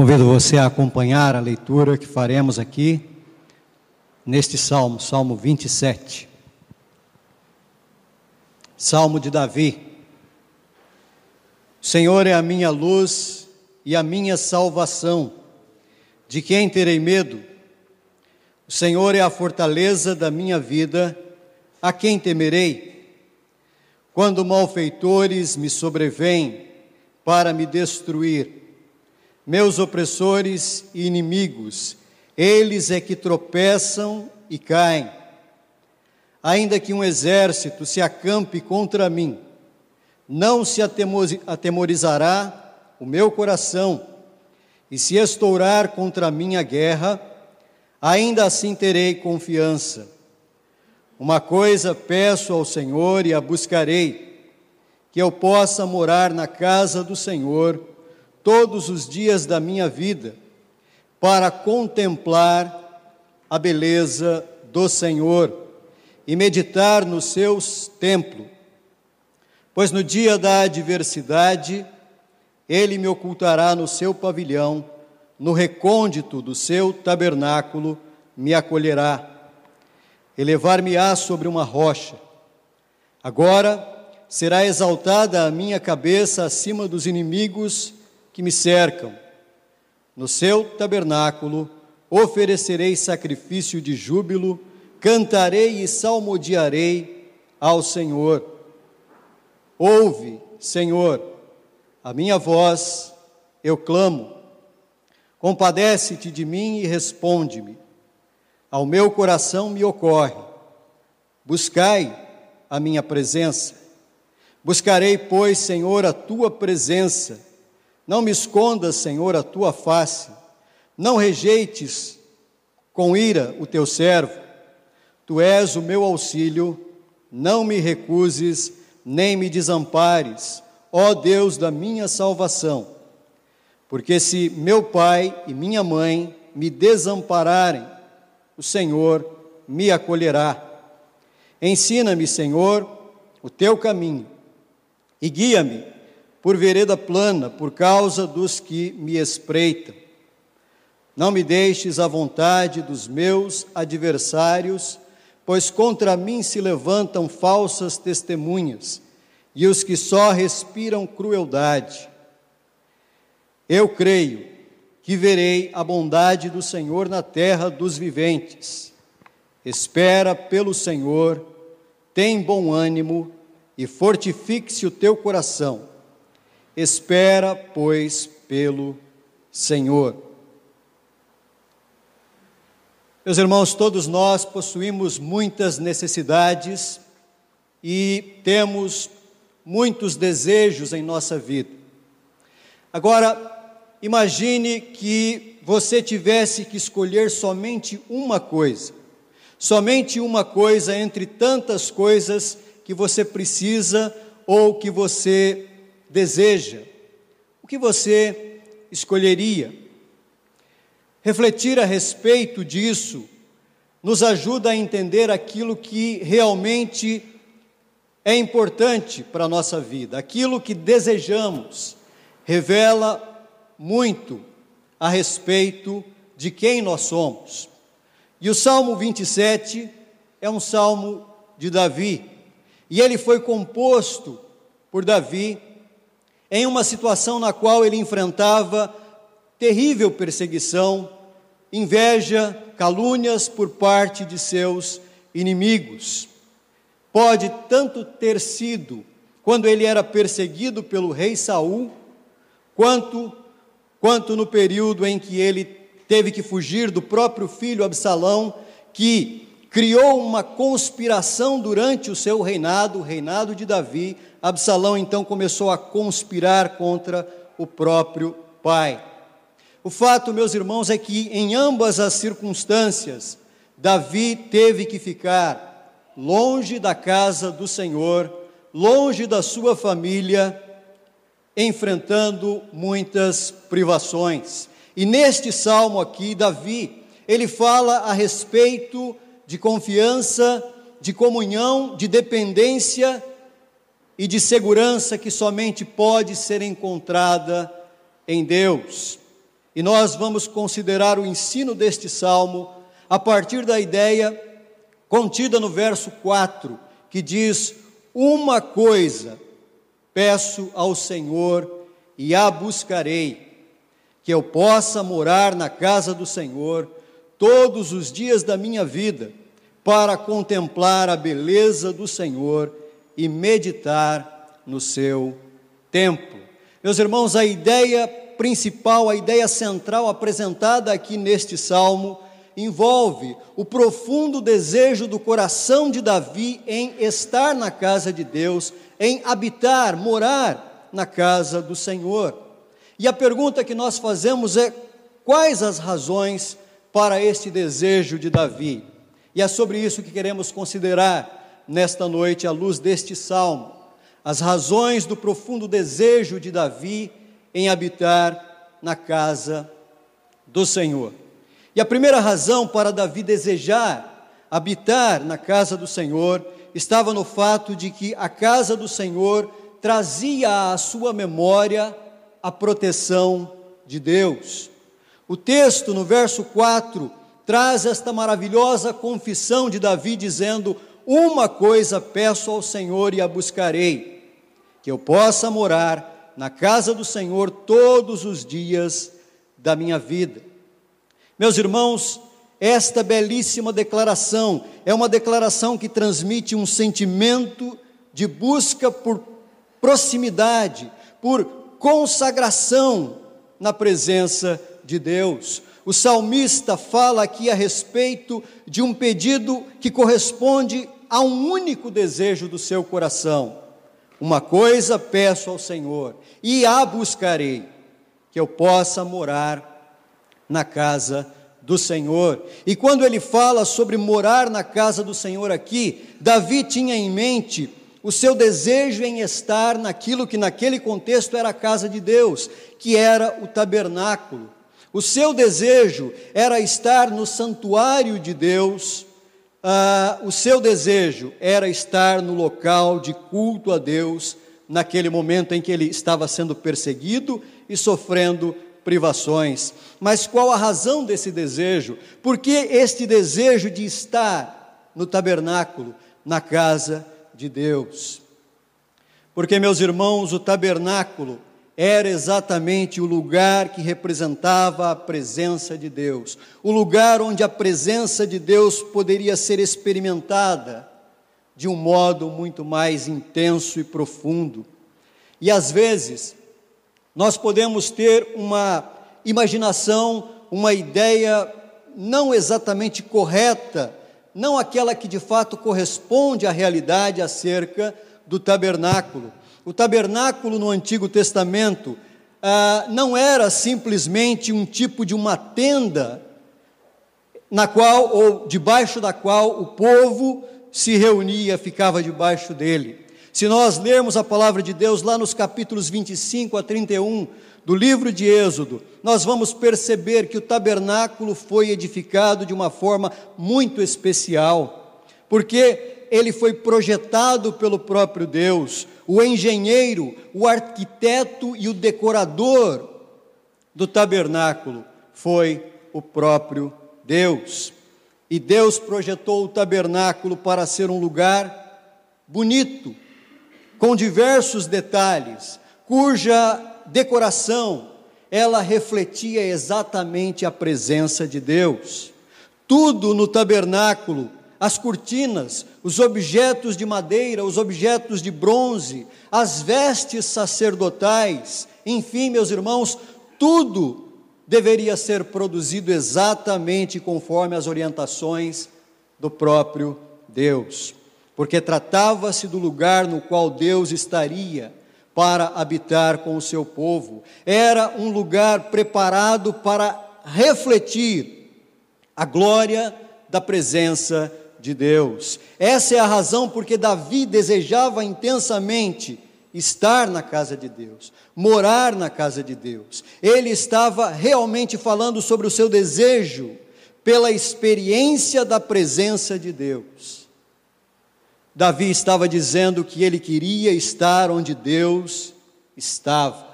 Convido você a acompanhar a leitura que faremos aqui neste salmo, Salmo 27. Salmo de Davi. O Senhor é a minha luz e a minha salvação. De quem terei medo? O Senhor é a fortaleza da minha vida. A quem temerei? Quando malfeitores me sobrevêm para me destruir, meus opressores e inimigos, eles é que tropeçam e caem. Ainda que um exército se acampe contra mim, não se atemorizará o meu coração, e se estourar contra mim a guerra, ainda assim terei confiança. Uma coisa peço ao Senhor e a buscarei, que eu possa morar na casa do Senhor todos os dias da minha vida para contemplar a beleza do Senhor e meditar nos seus templos. Pois no dia da adversidade, ele me ocultará no seu pavilhão, no recôndito do seu tabernáculo me acolherá. Elevar-me-á sobre uma rocha. Agora será exaltada a minha cabeça acima dos inimigos que me cercam. No seu tabernáculo oferecerei sacrifício de júbilo, cantarei e salmodiarei ao Senhor. Ouve, Senhor, a minha voz, eu clamo. Compadece-te de mim e responde-me. Ao meu coração me ocorre. Buscai a minha presença. Buscarei, pois, Senhor, a tua presença não me escondas, Senhor, a tua face, não rejeites com ira o teu servo. Tu és o meu auxílio, não me recuses, nem me desampares, ó Deus da minha salvação. Porque se meu pai e minha mãe me desampararem, o Senhor me acolherá. Ensina-me, Senhor, o teu caminho e guia-me por vereda plana, por causa dos que me espreitam. Não me deixes à vontade dos meus adversários, pois contra mim se levantam falsas testemunhas e os que só respiram crueldade. Eu creio que verei a bondade do Senhor na terra dos viventes. Espera pelo Senhor, tem bom ânimo e fortifique-se o teu coração Espera, pois, pelo Senhor. Meus irmãos, todos nós possuímos muitas necessidades e temos muitos desejos em nossa vida. Agora, imagine que você tivesse que escolher somente uma coisa, somente uma coisa entre tantas coisas que você precisa ou que você deseja, o que você escolheria? Refletir a respeito disso nos ajuda a entender aquilo que realmente é importante para a nossa vida, aquilo que desejamos, revela muito a respeito de quem nós somos. E o Salmo 27 é um salmo de Davi, e ele foi composto por Davi em uma situação na qual ele enfrentava terrível perseguição, inveja, calúnias por parte de seus inimigos. Pode tanto ter sido quando ele era perseguido pelo rei Saul, quanto quanto no período em que ele teve que fugir do próprio filho Absalão, que criou uma conspiração durante o seu reinado, o reinado de Davi, Absalão então começou a conspirar contra o próprio pai. O fato, meus irmãos, é que em ambas as circunstâncias, Davi teve que ficar longe da casa do Senhor, longe da sua família, enfrentando muitas privações. E neste salmo aqui, Davi, ele fala a respeito de confiança, de comunhão, de dependência e de segurança que somente pode ser encontrada em Deus. E nós vamos considerar o ensino deste salmo a partir da ideia contida no verso 4, que diz: Uma coisa peço ao Senhor e a buscarei, que eu possa morar na casa do Senhor todos os dias da minha vida, para contemplar a beleza do Senhor e meditar no seu templo. Meus irmãos, a ideia principal, a ideia central apresentada aqui neste salmo envolve o profundo desejo do coração de Davi em estar na casa de Deus, em habitar, morar na casa do Senhor. E a pergunta que nós fazemos é: quais as razões para este desejo de Davi? E é sobre isso que queremos considerar nesta noite, à luz deste salmo, as razões do profundo desejo de Davi em habitar na casa do Senhor. E a primeira razão para Davi desejar habitar na casa do Senhor estava no fato de que a casa do Senhor trazia à sua memória a proteção de Deus. O texto, no verso 4, traz esta maravilhosa confissão de Davi, dizendo: Uma coisa peço ao Senhor e a buscarei, que eu possa morar na casa do Senhor todos os dias da minha vida. Meus irmãos, esta belíssima declaração é uma declaração que transmite um sentimento de busca por proximidade, por consagração na presença de Deus. O salmista fala aqui a respeito de um pedido que corresponde a um único desejo do seu coração. Uma coisa peço ao Senhor, e a buscarei, que eu possa morar na casa do Senhor. E quando ele fala sobre morar na casa do Senhor aqui, Davi tinha em mente o seu desejo em estar naquilo que naquele contexto era a casa de Deus, que era o tabernáculo. O seu desejo era estar no santuário de Deus, ah, o seu desejo era estar no local de culto a Deus, naquele momento em que ele estava sendo perseguido e sofrendo privações. Mas qual a razão desse desejo? Por que este desejo de estar no tabernáculo, na casa de Deus? Porque, meus irmãos, o tabernáculo era exatamente o lugar que representava a presença de Deus, o lugar onde a presença de Deus poderia ser experimentada de um modo muito mais intenso e profundo. E às vezes, nós podemos ter uma imaginação, uma ideia não exatamente correta, não aquela que de fato corresponde à realidade acerca do tabernáculo. O tabernáculo no Antigo Testamento ah, não era simplesmente um tipo de uma tenda na qual ou debaixo da qual o povo se reunia, ficava debaixo dele. Se nós lermos a palavra de Deus lá nos capítulos 25 a 31 do livro de Êxodo, nós vamos perceber que o tabernáculo foi edificado de uma forma muito especial, porque ele foi projetado pelo próprio Deus, o engenheiro, o arquiteto e o decorador do tabernáculo foi o próprio Deus. E Deus projetou o tabernáculo para ser um lugar bonito, com diversos detalhes, cuja decoração ela refletia exatamente a presença de Deus. Tudo no tabernáculo, as cortinas, os objetos de madeira, os objetos de bronze, as vestes sacerdotais, enfim, meus irmãos, tudo deveria ser produzido exatamente conforme as orientações do próprio Deus porque tratava-se do lugar no qual Deus estaria para habitar com o seu povo. Era um lugar preparado para refletir a glória da presença de Deus. Essa é a razão porque Davi desejava intensamente estar na casa de Deus, morar na casa de Deus. Ele estava realmente falando sobre o seu desejo pela experiência da presença de Deus. Davi estava dizendo que ele queria estar onde Deus estava.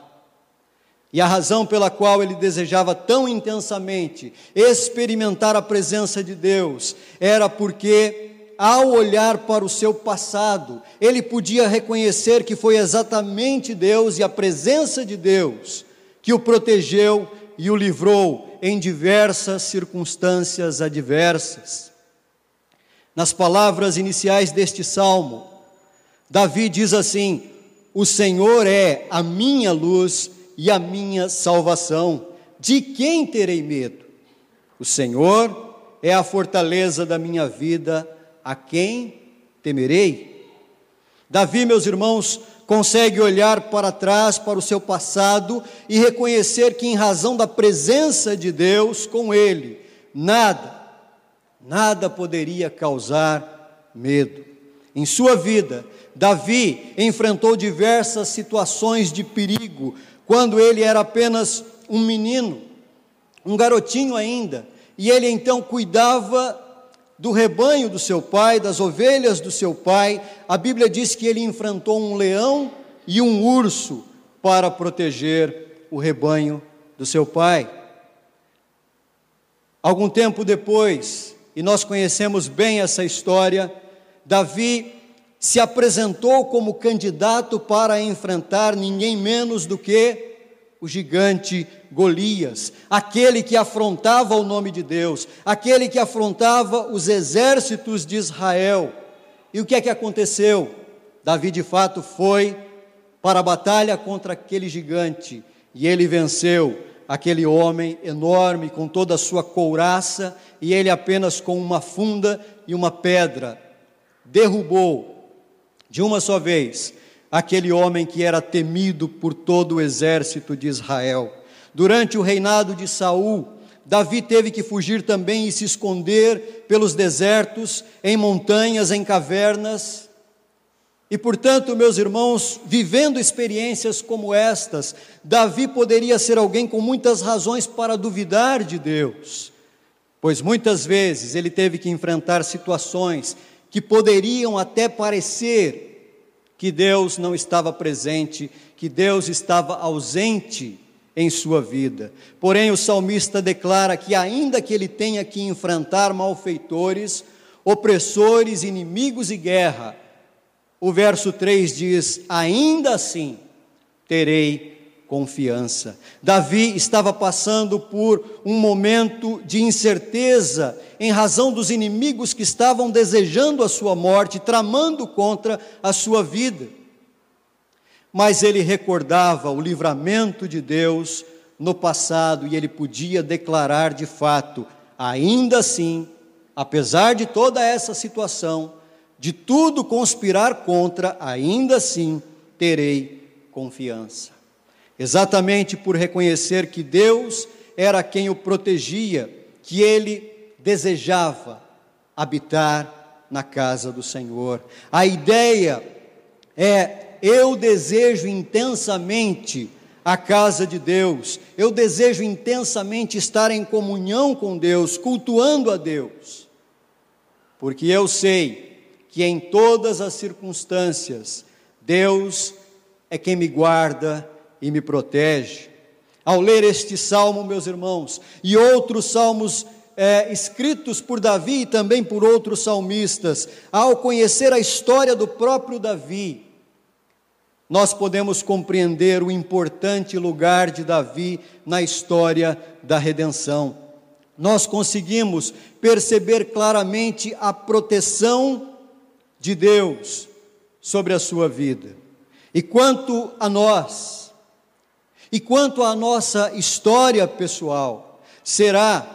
E a razão pela qual ele desejava tão intensamente experimentar a presença de Deus era porque, ao olhar para o seu passado, ele podia reconhecer que foi exatamente Deus e a presença de Deus que o protegeu e o livrou em diversas circunstâncias adversas. Nas palavras iniciais deste salmo, Davi diz assim: O Senhor é a minha luz e a minha salvação. De quem terei medo? O Senhor é a fortaleza da minha vida, a quem temerei? Davi, meus irmãos, consegue olhar para trás, para o seu passado e reconhecer que, em razão da presença de Deus com ele, nada, nada poderia causar medo. Em sua vida, Davi enfrentou diversas situações de perigo, quando ele era apenas um menino, um garotinho ainda, e ele então cuidava do rebanho do seu pai, das ovelhas do seu pai. A Bíblia diz que ele enfrentou um leão e um urso para proteger o rebanho do seu pai. Algum tempo depois, e nós conhecemos bem essa história, Davi se apresentou como candidato para enfrentar ninguém menos do que o gigante Golias, aquele que afrontava o nome de Deus, aquele que afrontava os exércitos de Israel. E o que é que aconteceu? Davi de fato foi para a batalha contra aquele gigante e ele venceu aquele homem enorme com toda a sua couraça e ele apenas com uma funda e uma pedra derrubou de uma só vez, aquele homem que era temido por todo o exército de Israel. Durante o reinado de Saul, Davi teve que fugir também e se esconder pelos desertos, em montanhas, em cavernas. E portanto, meus irmãos, vivendo experiências como estas, Davi poderia ser alguém com muitas razões para duvidar de Deus, pois muitas vezes ele teve que enfrentar situações que poderiam até parecer que Deus não estava presente, que Deus estava ausente em sua vida. Porém, o salmista declara que, ainda que ele tenha que enfrentar malfeitores, opressores, inimigos e guerra, o verso 3 diz: Ainda assim terei confiança. Davi estava passando por um momento de incerteza em razão dos inimigos que estavam desejando a sua morte, tramando contra a sua vida. Mas ele recordava o livramento de Deus no passado e ele podia declarar de fato: ainda assim, apesar de toda essa situação, de tudo conspirar contra, ainda assim terei confiança exatamente por reconhecer que Deus era quem o protegia, que ele desejava habitar na casa do Senhor. A ideia é: eu desejo intensamente a casa de Deus, eu desejo intensamente estar em comunhão com Deus, cultuando a Deus, porque eu sei que em todas as circunstâncias, Deus é quem me guarda, e me protege. Ao ler este salmo, meus irmãos, e outros salmos é, escritos por Davi e também por outros salmistas, ao conhecer a história do próprio Davi, nós podemos compreender o importante lugar de Davi na história da redenção. Nós conseguimos perceber claramente a proteção de Deus sobre a sua vida. E quanto a nós, e quanto à nossa história pessoal, será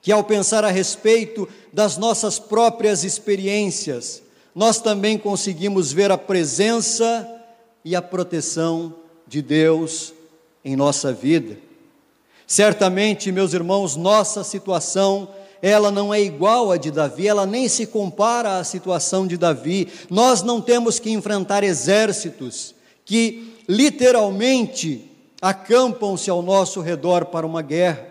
que ao pensar a respeito das nossas próprias experiências, nós também conseguimos ver a presença e a proteção de Deus em nossa vida? Certamente, meus irmãos, nossa situação ela não é igual à de Davi, ela nem se compara à situação de Davi. Nós não temos que enfrentar exércitos que literalmente acampam-se ao nosso redor para uma guerra.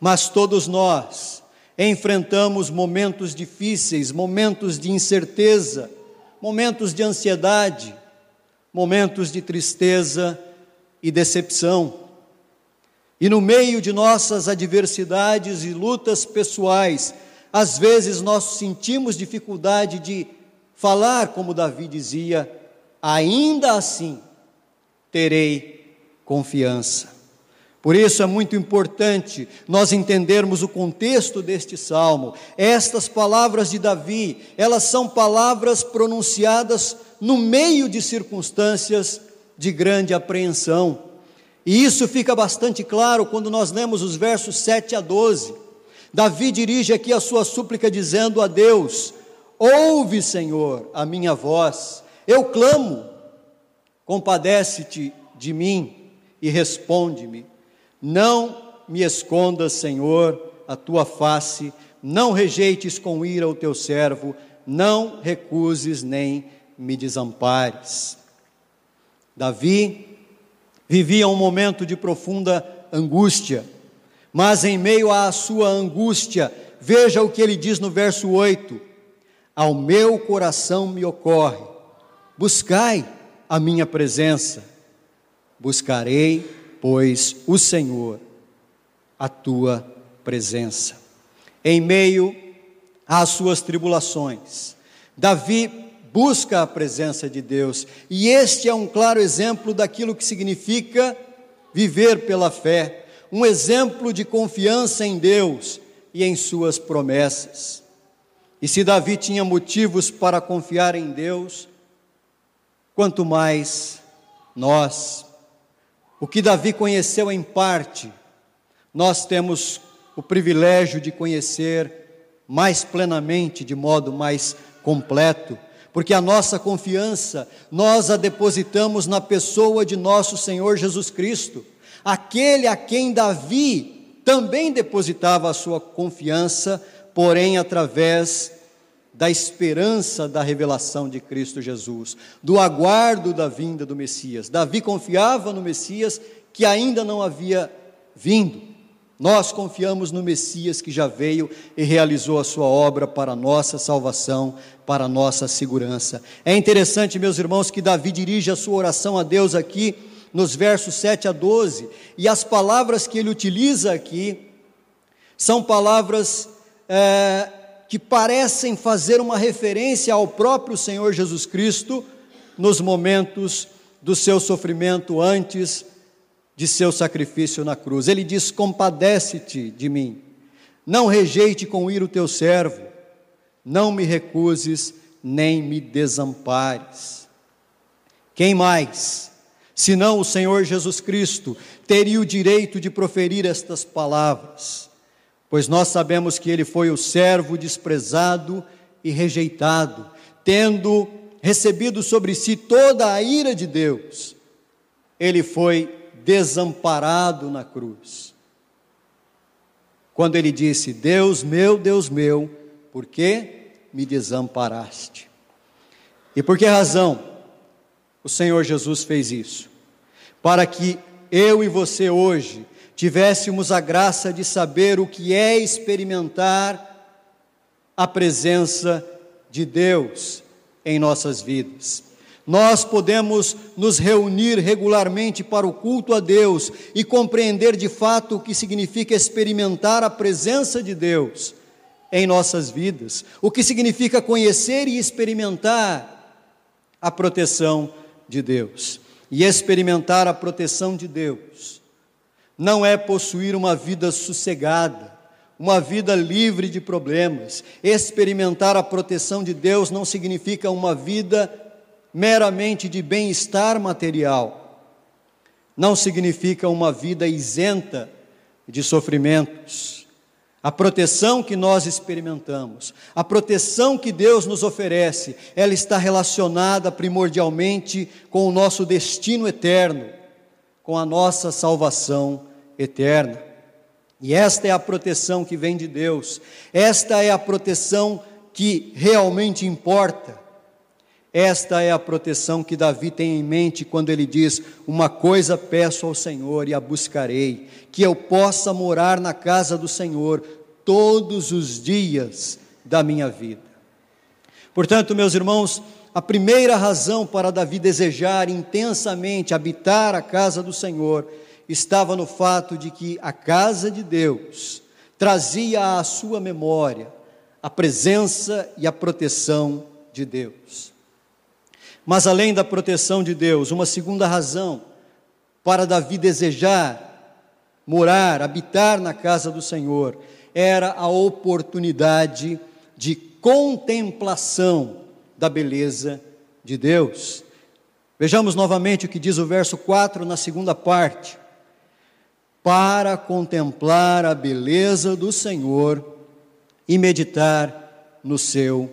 Mas todos nós enfrentamos momentos difíceis, momentos de incerteza, momentos de ansiedade, momentos de tristeza e decepção. E no meio de nossas adversidades e lutas pessoais, às vezes nós sentimos dificuldade de falar como Davi dizia, ainda assim terei confiança. Por isso é muito importante nós entendermos o contexto deste salmo. Estas palavras de Davi, elas são palavras pronunciadas no meio de circunstâncias de grande apreensão. E isso fica bastante claro quando nós lemos os versos 7 a 12. Davi dirige aqui a sua súplica dizendo a Deus: Ouve, Senhor, a minha voz. Eu clamo, compadece-te de mim e responde-me. Não me escondas, Senhor, a tua face, não rejeites com ira o teu servo, não recuses nem me desampares. Davi vivia um momento de profunda angústia, mas em meio à sua angústia, veja o que ele diz no verso 8: Ao meu coração me ocorre, buscai a minha presença, buscarei pois, o Senhor, a tua presença. Em meio às suas tribulações, Davi busca a presença de Deus, e este é um claro exemplo daquilo que significa viver pela fé, um exemplo de confiança em Deus e em suas promessas. E se Davi tinha motivos para confiar em Deus, quanto mais nós, o que Davi conheceu em parte, nós temos o privilégio de conhecer mais plenamente, de modo mais completo, porque a nossa confiança nós a depositamos na pessoa de nosso Senhor Jesus Cristo, aquele a quem Davi também depositava a sua confiança, porém através da esperança da revelação de Cristo Jesus, do aguardo da vinda do Messias. Davi confiava no Messias que ainda não havia vindo. Nós confiamos no Messias que já veio e realizou a sua obra para a nossa salvação, para a nossa segurança. É interessante, meus irmãos, que Davi dirige a sua oração a Deus aqui nos versos 7 a 12, e as palavras que ele utiliza aqui são palavras é, que parecem fazer uma referência ao próprio Senhor Jesus Cristo nos momentos do seu sofrimento antes de seu sacrifício na cruz. Ele diz: Compadece-te de mim, não rejeite com ira o teu servo, não me recuses, nem me desampares. Quem mais, senão o Senhor Jesus Cristo, teria o direito de proferir estas palavras? Pois nós sabemos que ele foi o servo desprezado e rejeitado, tendo recebido sobre si toda a ira de Deus, ele foi desamparado na cruz. Quando ele disse: Deus meu, Deus meu, por que me desamparaste? E por que razão o Senhor Jesus fez isso? Para que eu e você hoje tivéssemos a graça de saber o que é experimentar a presença de Deus em nossas vidas. Nós podemos nos reunir regularmente para o culto a Deus e compreender de fato o que significa experimentar a presença de Deus em nossas vidas, o que significa conhecer e experimentar a proteção de Deus. E experimentar a proteção de Deus não é possuir uma vida sossegada, uma vida livre de problemas. Experimentar a proteção de Deus não significa uma vida meramente de bem-estar material, não significa uma vida isenta de sofrimentos. A proteção que nós experimentamos, a proteção que Deus nos oferece, ela está relacionada primordialmente com o nosso destino eterno, com a nossa salvação eterna. E esta é a proteção que vem de Deus, esta é a proteção que realmente importa. Esta é a proteção que Davi tem em mente quando ele diz: Uma coisa peço ao Senhor e a buscarei, que eu possa morar na casa do Senhor todos os dias da minha vida. Portanto, meus irmãos, a primeira razão para Davi desejar intensamente habitar a casa do Senhor estava no fato de que a casa de Deus trazia à sua memória a presença e a proteção de Deus. Mas além da proteção de Deus, uma segunda razão para Davi desejar morar, habitar na casa do Senhor, era a oportunidade de contemplação da beleza de Deus. Vejamos novamente o que diz o verso 4 na segunda parte. Para contemplar a beleza do Senhor e meditar no seu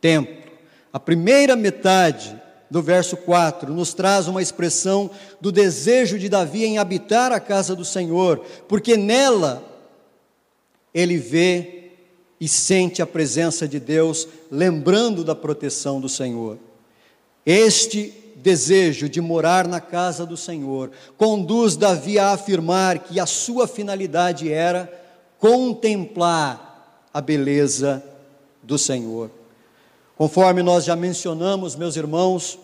templo. A primeira metade do verso 4 nos traz uma expressão do desejo de Davi em habitar a casa do Senhor, porque nela ele vê e sente a presença de Deus, lembrando da proteção do Senhor. Este desejo de morar na casa do Senhor conduz Davi a afirmar que a sua finalidade era contemplar a beleza do Senhor. Conforme nós já mencionamos, meus irmãos,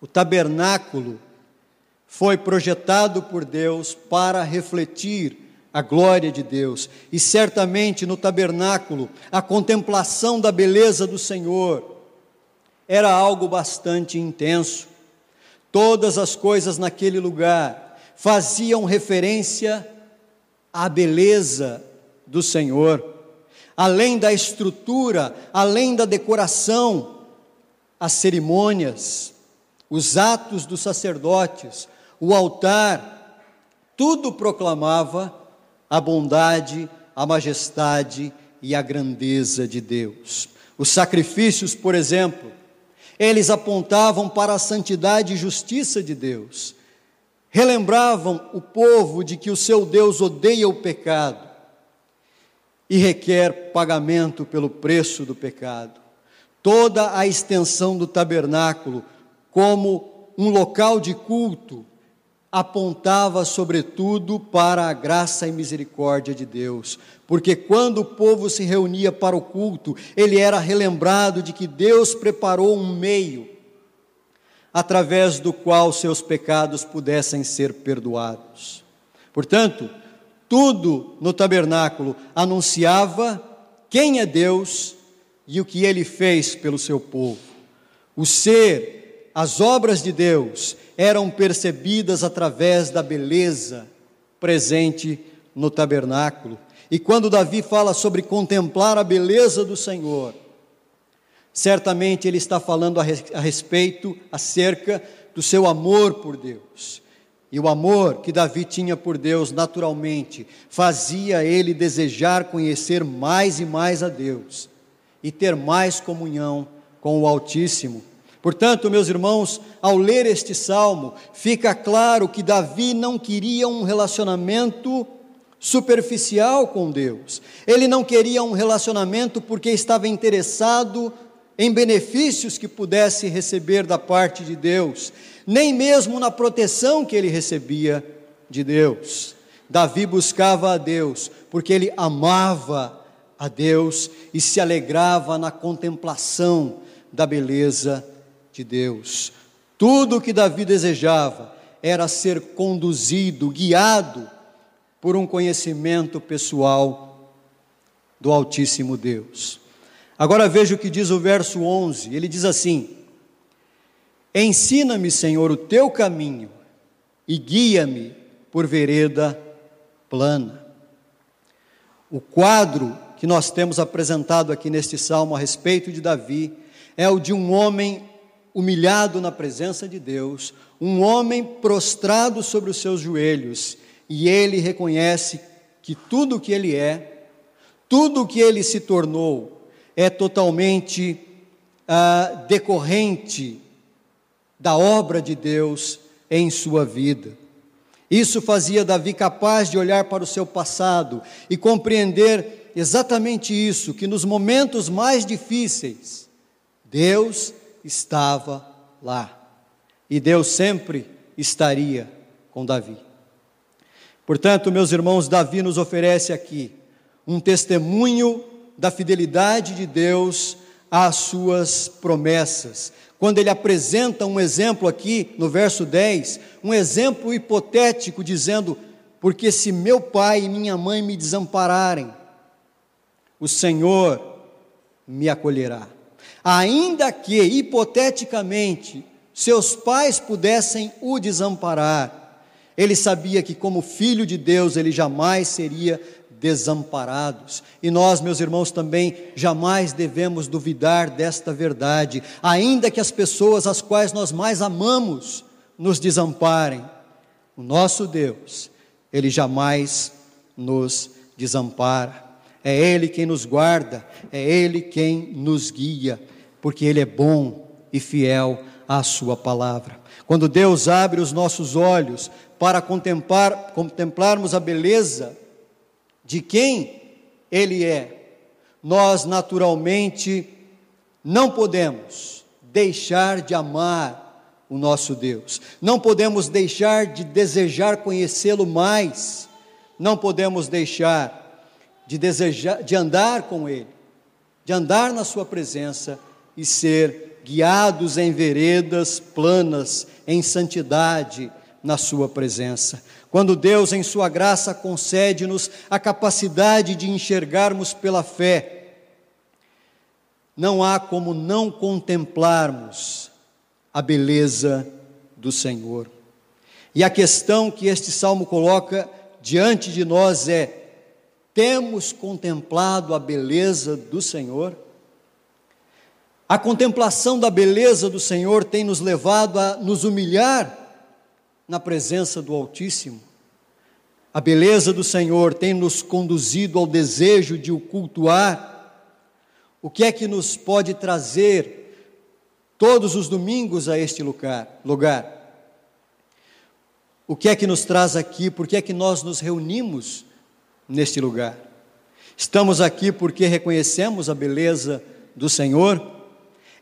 o tabernáculo foi projetado por Deus para refletir a glória de Deus. E certamente no tabernáculo, a contemplação da beleza do Senhor era algo bastante intenso. Todas as coisas naquele lugar faziam referência à beleza do Senhor. Além da estrutura, além da decoração, as cerimônias, os atos dos sacerdotes, o altar, tudo proclamava a bondade, a majestade e a grandeza de Deus. Os sacrifícios, por exemplo, eles apontavam para a santidade e justiça de Deus. Relembravam o povo de que o seu Deus odeia o pecado e requer pagamento pelo preço do pecado. Toda a extensão do tabernáculo, como um local de culto, apontava sobretudo para a graça e misericórdia de Deus, porque quando o povo se reunia para o culto, ele era relembrado de que Deus preparou um meio através do qual seus pecados pudessem ser perdoados. Portanto, tudo no tabernáculo anunciava quem é Deus e o que ele fez pelo seu povo. O ser, as obras de Deus eram percebidas através da beleza presente no tabernáculo. E quando Davi fala sobre contemplar a beleza do Senhor, certamente ele está falando a respeito, acerca do seu amor por Deus. E o amor que Davi tinha por Deus, naturalmente, fazia ele desejar conhecer mais e mais a Deus e ter mais comunhão com o Altíssimo. Portanto, meus irmãos, ao ler este salmo, fica claro que Davi não queria um relacionamento superficial com Deus. Ele não queria um relacionamento porque estava interessado em benefícios que pudesse receber da parte de Deus, nem mesmo na proteção que ele recebia de Deus. Davi buscava a Deus porque ele amava a Deus e se alegrava na contemplação da beleza de Deus. Tudo o que Davi desejava era ser conduzido, guiado por um conhecimento pessoal do Altíssimo Deus. Agora veja o que diz o verso 11: ele diz assim: Ensina-me, Senhor, o teu caminho e guia-me por vereda plana. O quadro que nós temos apresentado aqui neste salmo a respeito de Davi é o de um homem humilhado na presença de Deus, um homem prostrado sobre os seus joelhos, e ele reconhece que tudo o que ele é, tudo o que ele se tornou, é totalmente ah, decorrente da obra de Deus em sua vida. Isso fazia Davi capaz de olhar para o seu passado e compreender exatamente isso, que nos momentos mais difíceis, Deus estava lá. E Deus sempre estaria com Davi. Portanto, meus irmãos, Davi nos oferece aqui um testemunho da fidelidade de Deus às suas promessas. Quando ele apresenta um exemplo aqui no verso 10, um exemplo hipotético, dizendo: Porque se meu pai e minha mãe me desampararem, o Senhor me acolherá. Ainda que, hipoteticamente, seus pais pudessem o desamparar, ele sabia que, como filho de Deus, ele jamais seria desamparado. E nós, meus irmãos, também jamais devemos duvidar desta verdade, ainda que as pessoas às quais nós mais amamos nos desamparem. O nosso Deus, ele jamais nos desampara. É Ele quem nos guarda, é Ele quem nos guia, porque Ele é bom e fiel à Sua palavra. Quando Deus abre os nossos olhos para contemplar, contemplarmos a beleza de quem Ele é, nós naturalmente não podemos deixar de amar o nosso Deus, não podemos deixar de desejar conhecê-lo mais, não podemos deixar de desejar, de andar com Ele, de andar na Sua presença e ser guiados em veredas planas, em santidade, na Sua presença. Quando Deus, em Sua graça, concede-nos a capacidade de enxergarmos pela fé, não há como não contemplarmos a beleza do Senhor. E a questão que este salmo coloca diante de nós é: temos contemplado a beleza do Senhor? A contemplação da beleza do Senhor tem nos levado a nos humilhar na presença do Altíssimo. A beleza do Senhor tem nos conduzido ao desejo de o cultuar. O que é que nos pode trazer todos os domingos a este lugar? lugar? O que é que nos traz aqui? Por que é que nós nos reunimos neste lugar? Estamos aqui porque reconhecemos a beleza do Senhor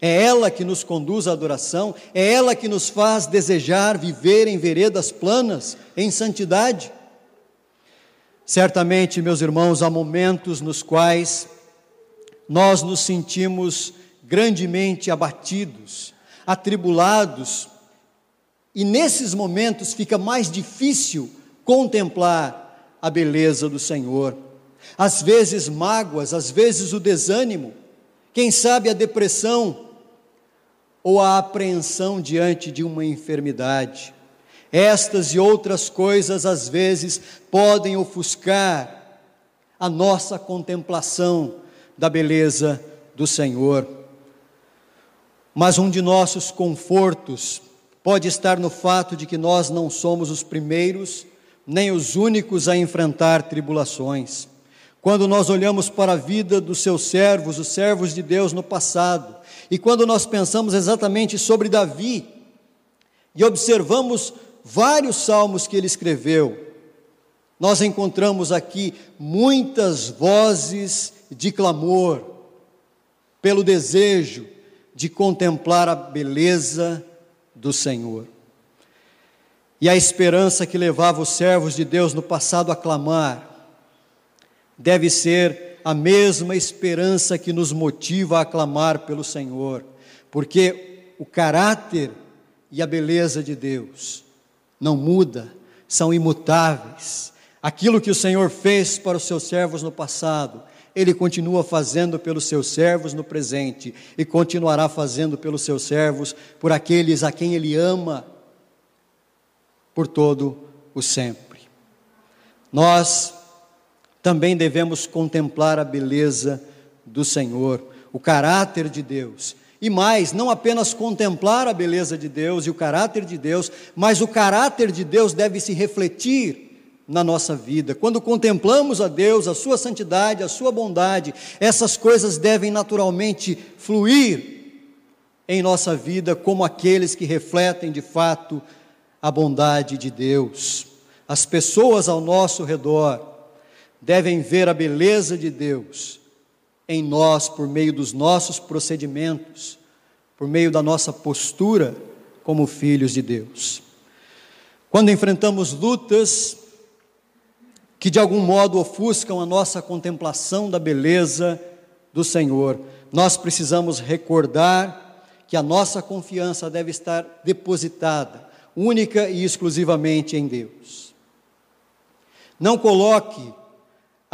é ela que nos conduz à adoração, é ela que nos faz desejar viver em veredas planas, em santidade. Certamente, meus irmãos, há momentos nos quais nós nos sentimos grandemente abatidos, atribulados, e nesses momentos fica mais difícil contemplar a beleza do Senhor. Às vezes mágoas, às vezes o desânimo, quem sabe a depressão, ou a apreensão diante de uma enfermidade. Estas e outras coisas, às vezes, podem ofuscar a nossa contemplação da beleza do Senhor. Mas um de nossos confortos pode estar no fato de que nós não somos os primeiros nem os únicos a enfrentar tribulações. Quando nós olhamos para a vida dos seus servos, os servos de Deus no passado, e quando nós pensamos exatamente sobre Davi e observamos vários salmos que ele escreveu, nós encontramos aqui muitas vozes de clamor pelo desejo de contemplar a beleza do Senhor. E a esperança que levava os servos de Deus no passado a clamar deve ser a mesma esperança que nos motiva a clamar pelo Senhor, porque o caráter e a beleza de Deus não muda, são imutáveis. Aquilo que o Senhor fez para os seus servos no passado, ele continua fazendo pelos seus servos no presente e continuará fazendo pelos seus servos, por aqueles a quem ele ama, por todo o sempre. Nós também devemos contemplar a beleza do Senhor, o caráter de Deus. E mais, não apenas contemplar a beleza de Deus e o caráter de Deus, mas o caráter de Deus deve se refletir na nossa vida. Quando contemplamos a Deus, a Sua santidade, a Sua bondade, essas coisas devem naturalmente fluir em nossa vida como aqueles que refletem de fato a bondade de Deus. As pessoas ao nosso redor devem ver a beleza de Deus em nós por meio dos nossos procedimentos, por meio da nossa postura como filhos de Deus. Quando enfrentamos lutas que de algum modo ofuscam a nossa contemplação da beleza do Senhor, nós precisamos recordar que a nossa confiança deve estar depositada única e exclusivamente em Deus. Não coloque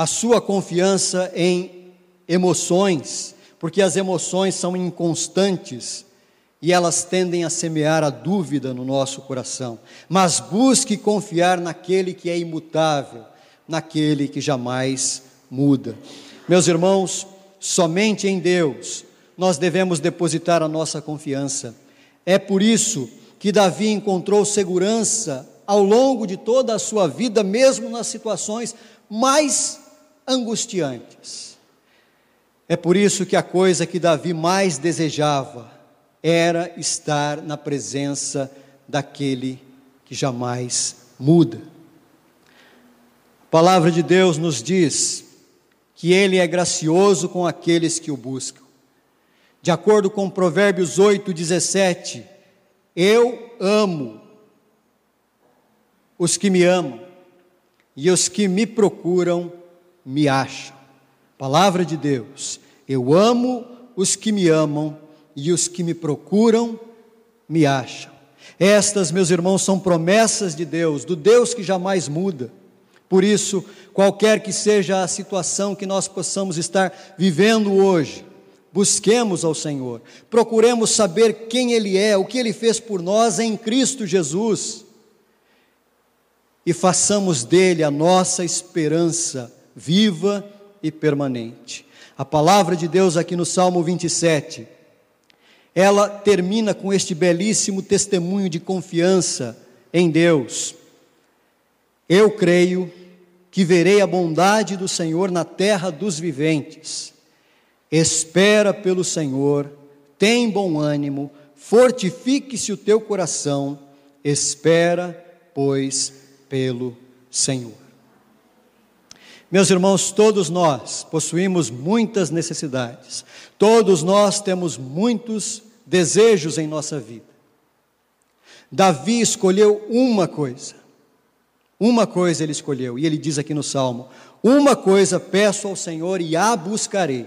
a sua confiança em emoções, porque as emoções são inconstantes e elas tendem a semear a dúvida no nosso coração. Mas busque confiar naquele que é imutável, naquele que jamais muda. Meus irmãos, somente em Deus nós devemos depositar a nossa confiança. É por isso que Davi encontrou segurança ao longo de toda a sua vida, mesmo nas situações mais angustiantes. É por isso que a coisa que Davi mais desejava era estar na presença daquele que jamais muda. A palavra de Deus nos diz que ele é gracioso com aqueles que o buscam. De acordo com Provérbios 8, 17, eu amo os que me amam, e os que me procuram me acham. Palavra de Deus. Eu amo os que me amam, e os que me procuram me acham. Estas, meus irmãos, são promessas de Deus, do Deus que jamais muda. Por isso, qualquer que seja a situação que nós possamos estar vivendo hoje, Busquemos ao Senhor, procuremos saber quem Ele é, o que Ele fez por nós em Cristo Jesus, e façamos dele a nossa esperança viva e permanente. A palavra de Deus aqui no Salmo 27, ela termina com este belíssimo testemunho de confiança em Deus. Eu creio que verei a bondade do Senhor na terra dos viventes. Espera pelo Senhor, tem bom ânimo, fortifique-se o teu coração, espera, pois, pelo Senhor. Meus irmãos, todos nós possuímos muitas necessidades, todos nós temos muitos desejos em nossa vida. Davi escolheu uma coisa, uma coisa ele escolheu, e ele diz aqui no Salmo: Uma coisa peço ao Senhor e a buscarei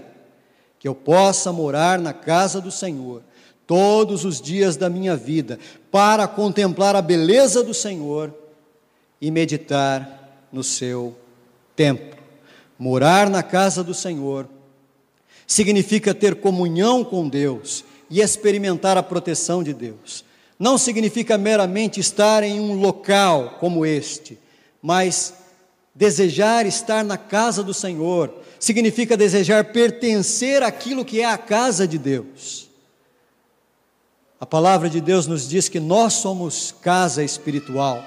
que eu possa morar na casa do Senhor todos os dias da minha vida, para contemplar a beleza do Senhor e meditar no seu templo. Morar na casa do Senhor significa ter comunhão com Deus e experimentar a proteção de Deus. Não significa meramente estar em um local como este, mas desejar estar na casa do Senhor, significa desejar pertencer àquilo que é a casa de Deus. A palavra de Deus nos diz que nós somos casa espiritual,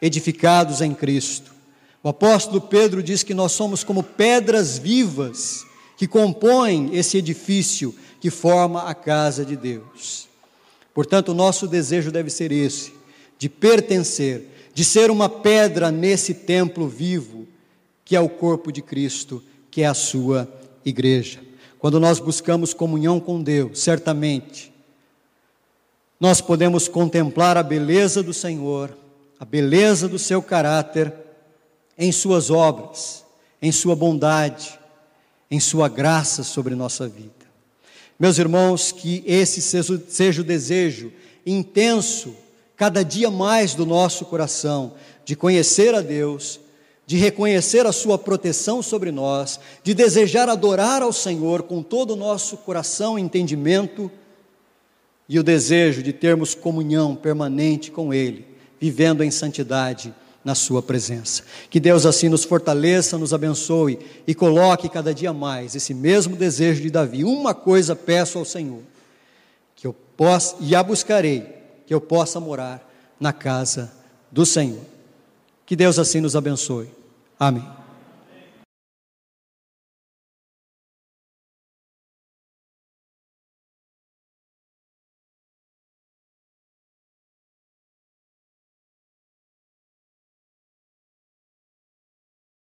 edificados em Cristo. O apóstolo Pedro diz que nós somos como pedras vivas que compõem esse edifício que forma a casa de Deus. Portanto, o nosso desejo deve ser esse, de pertencer, de ser uma pedra nesse templo vivo, que é o corpo de Cristo, que é a sua igreja. Quando nós buscamos comunhão com Deus, certamente, nós podemos contemplar a beleza do Senhor, a beleza do seu caráter em suas obras, em sua bondade, em sua graça sobre nossa vida. Meus irmãos, que esse seja, o desejo intenso, cada dia mais do nosso coração, de conhecer a Deus de reconhecer a Sua proteção sobre nós, de desejar adorar ao Senhor com todo o nosso coração e entendimento, e o desejo de termos comunhão permanente com Ele, vivendo em santidade na Sua presença. Que Deus assim nos fortaleça, nos abençoe e coloque cada dia mais esse mesmo desejo de Davi. Uma coisa peço ao Senhor, que eu possa, e a buscarei, que eu possa morar na casa do Senhor. Que Deus assim nos abençoe. Amém.